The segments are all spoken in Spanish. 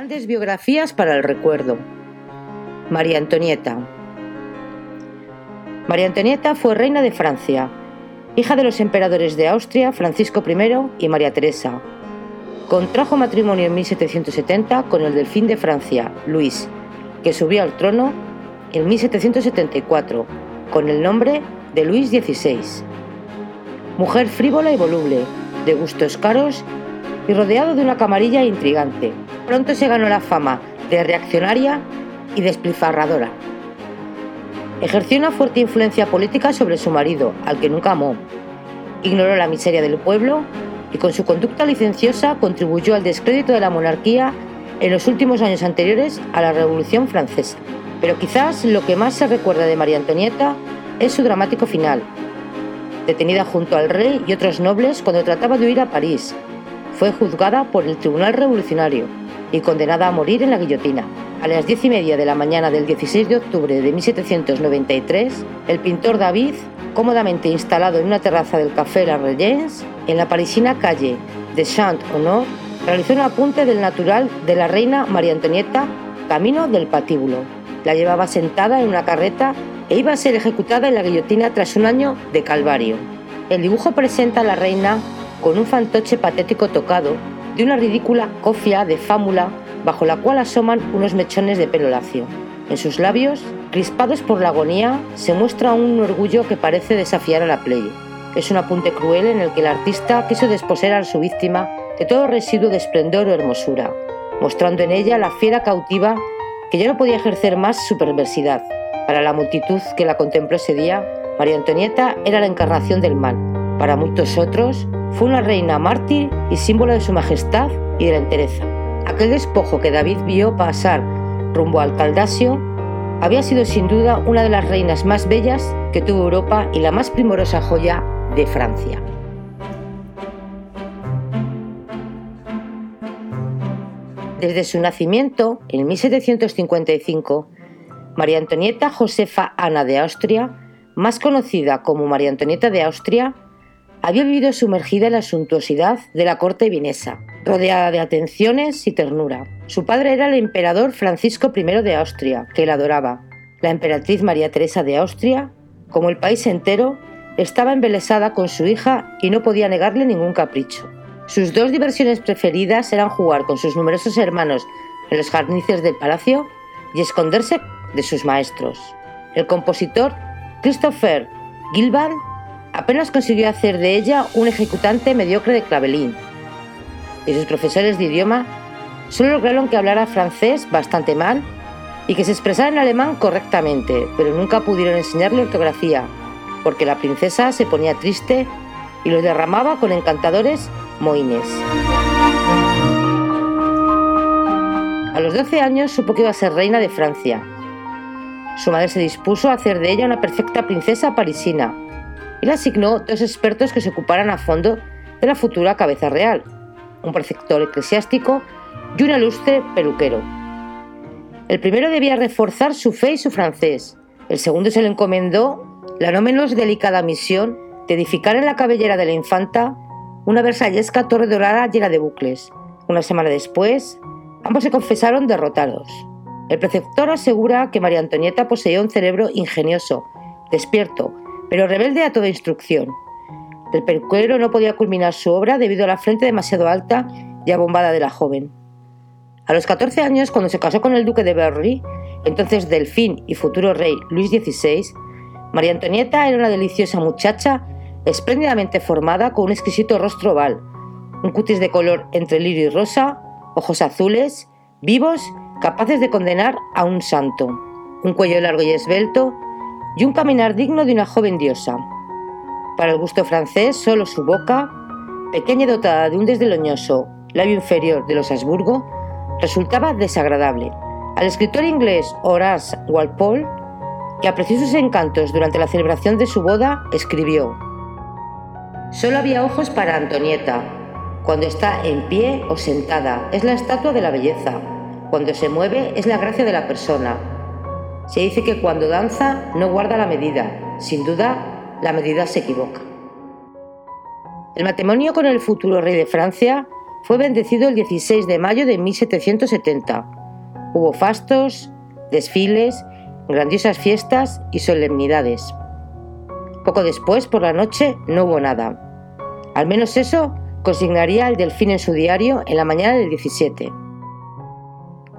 Grandes biografías para el recuerdo. María Antonieta. María Antonieta fue reina de Francia, hija de los emperadores de Austria Francisco I y María Teresa. Contrajo matrimonio en 1770 con el delfín de Francia, Luis, que subió al trono en 1774 con el nombre de Luis XVI. Mujer frívola y voluble, de gustos caros y rodeado de una camarilla intrigante. Pronto se ganó la fama de reaccionaria y despilfarradora. Ejerció una fuerte influencia política sobre su marido, al que nunca amó. Ignoró la miseria del pueblo y con su conducta licenciosa contribuyó al descrédito de la monarquía en los últimos años anteriores a la Revolución Francesa. Pero quizás lo que más se recuerda de María Antonieta es su dramático final. Detenida junto al rey y otros nobles cuando trataba de huir a París, fue juzgada por el Tribunal Revolucionario y condenada a morir en la guillotina. A las diez y media de la mañana del 16 de octubre de 1793, el pintor David, cómodamente instalado en una terraza del Café La Regence, en la parisina calle de Saint-Honor, realizó un apunte del natural de la reina María Antonieta camino del patíbulo. La llevaba sentada en una carreta e iba a ser ejecutada en la guillotina tras un año de calvario. El dibujo presenta a la reina con un fantoche patético tocado de una ridícula cofia de fámula bajo la cual asoman unos mechones de pelo lacio. En sus labios, crispados por la agonía, se muestra un orgullo que parece desafiar a la play. Es un apunte cruel en el que el artista quiso desposeer a su víctima de todo residuo de esplendor o hermosura, mostrando en ella la fiera cautiva que ya no podía ejercer más su perversidad. Para la multitud que la contempló ese día, María Antonieta era la encarnación del mal. Para muchos otros, fue una reina mártir y símbolo de su majestad y de la entereza. Aquel despojo que David vio pasar rumbo al Caldasio había sido sin duda una de las reinas más bellas que tuvo Europa y la más primorosa joya de Francia. Desde su nacimiento, en 1755, María Antonieta Josefa Ana de Austria, más conocida como María Antonieta de Austria, había vivido sumergida en la suntuosidad de la corte vienesa, rodeada de atenciones y ternura. Su padre era el emperador Francisco I de Austria, que la adoraba. La emperatriz María Teresa de Austria, como el país entero, estaba embelesada con su hija y no podía negarle ningún capricho. Sus dos diversiones preferidas eran jugar con sus numerosos hermanos en los jardines del palacio y esconderse de sus maestros. El compositor Christopher Gilbert apenas consiguió hacer de ella un ejecutante mediocre de clavelín. Y sus profesores de idioma solo lograron que hablara francés bastante mal y que se expresara en alemán correctamente, pero nunca pudieron enseñarle ortografía, porque la princesa se ponía triste y lo derramaba con encantadores moines. A los 12 años supo que iba a ser reina de Francia. Su madre se dispuso a hacer de ella una perfecta princesa parisina, le asignó dos expertos que se ocuparan a fondo de la futura cabeza real, un preceptor eclesiástico y un ilustre peluquero. El primero debía reforzar su fe y su francés, el segundo se le encomendó la no menos delicada misión de edificar en la cabellera de la infanta una versallesca torre dorada llena de bucles. Una semana después, ambos se confesaron derrotados. El preceptor asegura que María Antonieta poseía un cerebro ingenioso, despierto, pero rebelde a toda instrucción. El peluquero no podía culminar su obra debido a la frente demasiado alta y abombada de la joven. A los 14 años, cuando se casó con el duque de Berry, entonces delfín y futuro rey Luis XVI, María Antonieta era una deliciosa muchacha espléndidamente formada con un exquisito rostro oval, un cutis de color entre lirio y rosa, ojos azules, vivos, capaces de condenar a un santo, un cuello largo y esbelto y un caminar digno de una joven diosa. Para el gusto francés, solo su boca, pequeña y dotada de un desdeloñoso labio inferior de los Habsburgo, resultaba desagradable. Al escritor inglés Horace Walpole, que apreció sus encantos durante la celebración de su boda, escribió: Solo había ojos para Antonieta. Cuando está en pie o sentada, es la estatua de la belleza. Cuando se mueve, es la gracia de la persona. Se dice que cuando danza no guarda la medida. Sin duda, la medida se equivoca. El matrimonio con el futuro rey de Francia fue bendecido el 16 de mayo de 1770. Hubo fastos, desfiles, grandiosas fiestas y solemnidades. Poco después, por la noche, no hubo nada. Al menos eso consignaría el delfín en su diario en la mañana del 17.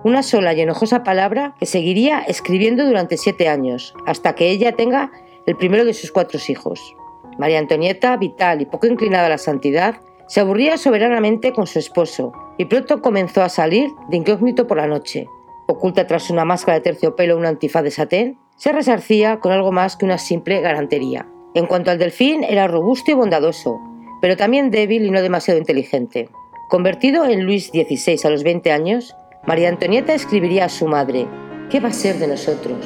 Una sola y enojosa palabra que seguiría escribiendo durante siete años, hasta que ella tenga el primero de sus cuatro hijos. María Antonieta, vital y poco inclinada a la santidad, se aburría soberanamente con su esposo y pronto comenzó a salir de incógnito por la noche. Oculta tras una máscara de terciopelo o un antifaz de satén, se resarcía con algo más que una simple garantería. En cuanto al delfín, era robusto y bondadoso, pero también débil y no demasiado inteligente. Convertido en Luis XVI a los 20 años, María Antonieta escribiría a su madre, ¿qué va a ser de nosotros?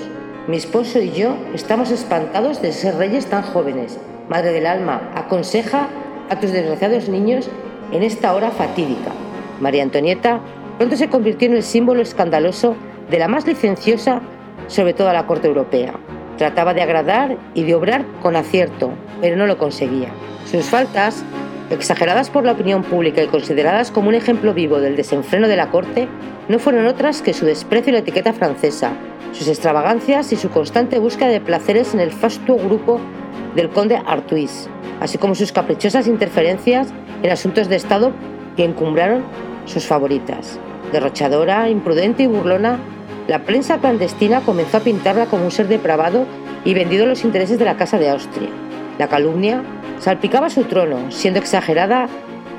Mi esposo y yo estamos espantados de ser reyes tan jóvenes. Madre del alma, aconseja a tus desgraciados niños en esta hora fatídica. María Antonieta pronto se convirtió en el símbolo escandaloso de la más licenciosa sobre toda la corte europea. Trataba de agradar y de obrar con acierto, pero no lo conseguía. Sus faltas, exageradas por la opinión pública y consideradas como un ejemplo vivo del desenfreno de la corte, no fueron otras que su desprecio y la etiqueta francesa, sus extravagancias y su constante búsqueda de placeres en el fastuo grupo del conde Artuis, así como sus caprichosas interferencias en asuntos de Estado que encumbraron sus favoritas. Derrochadora, imprudente y burlona, la prensa clandestina comenzó a pintarla como un ser depravado y vendido a los intereses de la Casa de Austria. La calumnia salpicaba su trono, siendo exagerada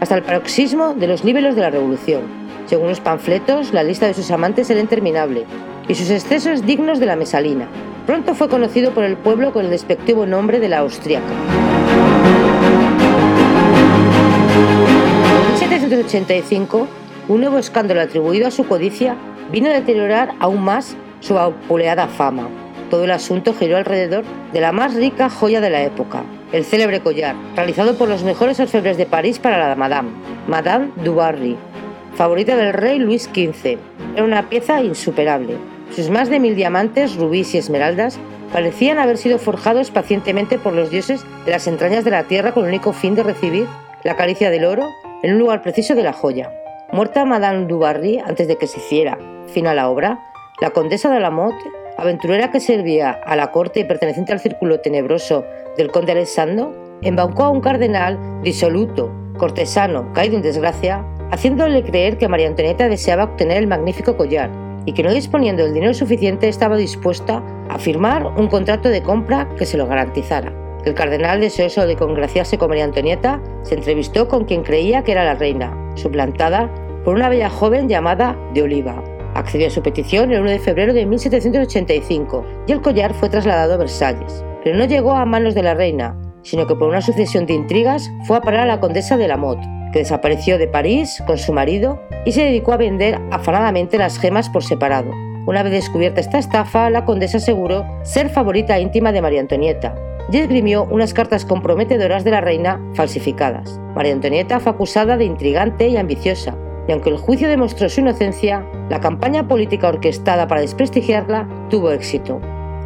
hasta el paroxismo de los niveles de la revolución. Según los panfletos, la lista de sus amantes era interminable y sus excesos dignos de la mesalina. Pronto fue conocido por el pueblo con el despectivo nombre de la austriaca. En 1785, un nuevo escándalo atribuido a su codicia vino a deteriorar aún más su vapuleada fama. Todo el asunto giró alrededor de la más rica joya de la época, el célebre collar, realizado por los mejores orfebres de París para la Madame, Madame du Barry, favorita del rey Luis XV. Era una pieza insuperable. Sus más de mil diamantes, rubíes y esmeraldas parecían haber sido forjados pacientemente por los dioses de las entrañas de la tierra con el único fin de recibir la caricia del oro en un lugar preciso de la joya. Muerta Madame du Barry antes de que se hiciera fin a la obra, la condesa de la Motte, aventurera que servía a la corte y perteneciente al círculo tenebroso del conde Alessandro, embaucó a un cardenal disoluto, cortesano, caído en desgracia, haciéndole creer que María Antonieta deseaba obtener el magnífico collar y que no disponiendo del dinero suficiente estaba dispuesta a firmar un contrato de compra que se lo garantizara. El cardenal, deseoso de congraciarse con María Antonieta, se entrevistó con quien creía que era la reina, suplantada por una bella joven llamada de Oliva. Accedió a su petición el 1 de febrero de 1785 y el collar fue trasladado a Versalles. Pero no llegó a manos de la reina, sino que por una sucesión de intrigas fue a parar a la condesa de la Motte, que desapareció de París con su marido y se dedicó a vender afanadamente las gemas por separado. Una vez descubierta esta estafa, la condesa aseguró ser favorita íntima de María Antonieta y esgrimió unas cartas comprometedoras de la reina falsificadas. María Antonieta fue acusada de intrigante y ambiciosa, y aunque el juicio demostró su inocencia, la campaña política orquestada para desprestigiarla tuvo éxito.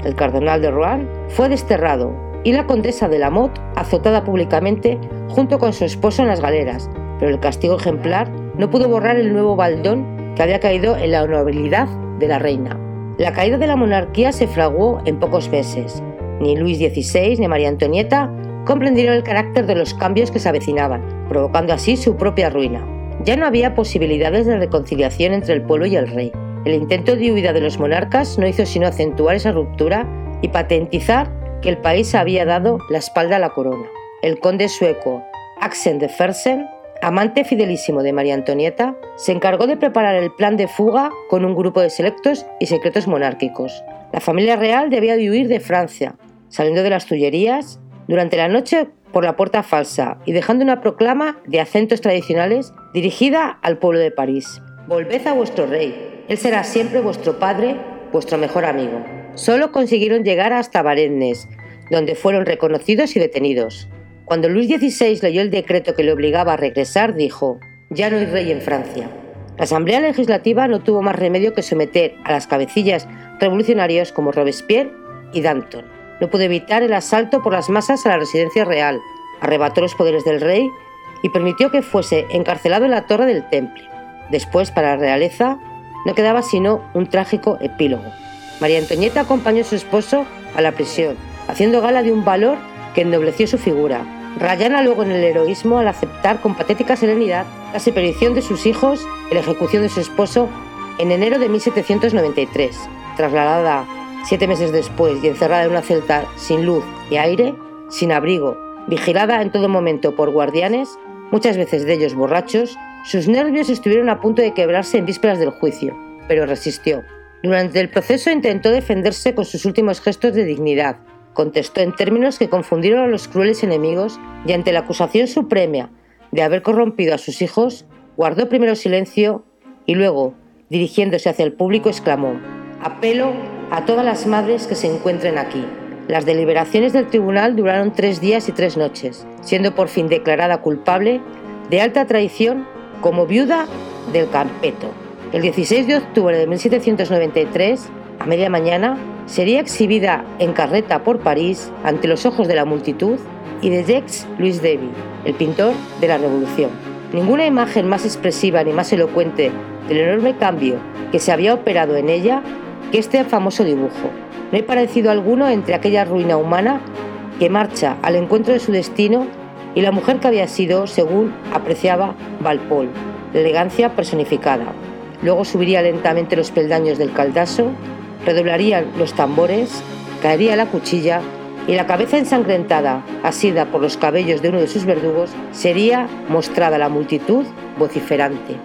El cardenal de Rouen fue desterrado y la condesa de la Motte azotada públicamente junto con su esposo en las galeras, pero el castigo ejemplar no pudo borrar el nuevo baldón que había caído en la honorabilidad de la reina. La caída de la monarquía se fraguó en pocos meses. Ni Luis XVI ni María Antonieta comprendieron el carácter de los cambios que se avecinaban, provocando así su propia ruina. Ya no había posibilidades de reconciliación entre el pueblo y el rey. El intento de huida de los monarcas no hizo sino acentuar esa ruptura y patentizar que el país había dado la espalda a la corona. El conde sueco Axel de Fersen, amante fidelísimo de María Antonieta, se encargó de preparar el plan de fuga con un grupo de selectos y secretos monárquicos. La familia real debía de huir de Francia, saliendo de las Tullerías durante la noche por la puerta falsa y dejando una proclama de acentos tradicionales dirigida al pueblo de París. Volved a vuestro rey, él será siempre vuestro padre, vuestro mejor amigo. Solo consiguieron llegar hasta Varennes, donde fueron reconocidos y detenidos. Cuando Luis XVI leyó el decreto que le obligaba a regresar, dijo, ya no hay rey en Francia. La Asamblea Legislativa no tuvo más remedio que someter a las cabecillas revolucionarios como Robespierre y Danton no pudo evitar el asalto por las masas a la residencia real, arrebató los poderes del rey y permitió que fuese encarcelado en la torre del Temple. Después, para la realeza, no quedaba sino un trágico epílogo. María Antonieta acompañó a su esposo a la prisión, haciendo gala de un valor que ennobleció su figura. Rayana luego en el heroísmo al aceptar con patética serenidad la separación de sus hijos y la ejecución de su esposo en enero de 1793. Trasladada siete meses después y encerrada en una celda sin luz y aire, sin abrigo, vigilada en todo momento por guardianes, muchas veces de ellos borrachos, sus nervios estuvieron a punto de quebrarse en vísperas del juicio, pero resistió. Durante el proceso intentó defenderse con sus últimos gestos de dignidad. Contestó en términos que confundieron a los crueles enemigos y ante la acusación suprema de haber corrompido a sus hijos, guardó primero silencio y luego, dirigiéndose hacia el público, exclamó, Apelo a todas las madres que se encuentren aquí. Las deliberaciones del tribunal duraron tres días y tres noches, siendo por fin declarada culpable de alta traición como viuda del Campeto. El 16 de octubre de 1793, a media mañana, sería exhibida en carreta por París ante los ojos de la multitud y de Jacques Louis David, el pintor de la Revolución. Ninguna imagen más expresiva ni más elocuente del enorme cambio que se había operado en ella que este famoso dibujo. No hay parecido alguno entre aquella ruina humana que marcha al encuentro de su destino y la mujer que había sido, según apreciaba Valpol, la elegancia personificada. Luego subiría lentamente los peldaños del caldaso, redoblarían los tambores, caería la cuchilla y la cabeza ensangrentada, asida por los cabellos de uno de sus verdugos, sería mostrada a la multitud vociferante.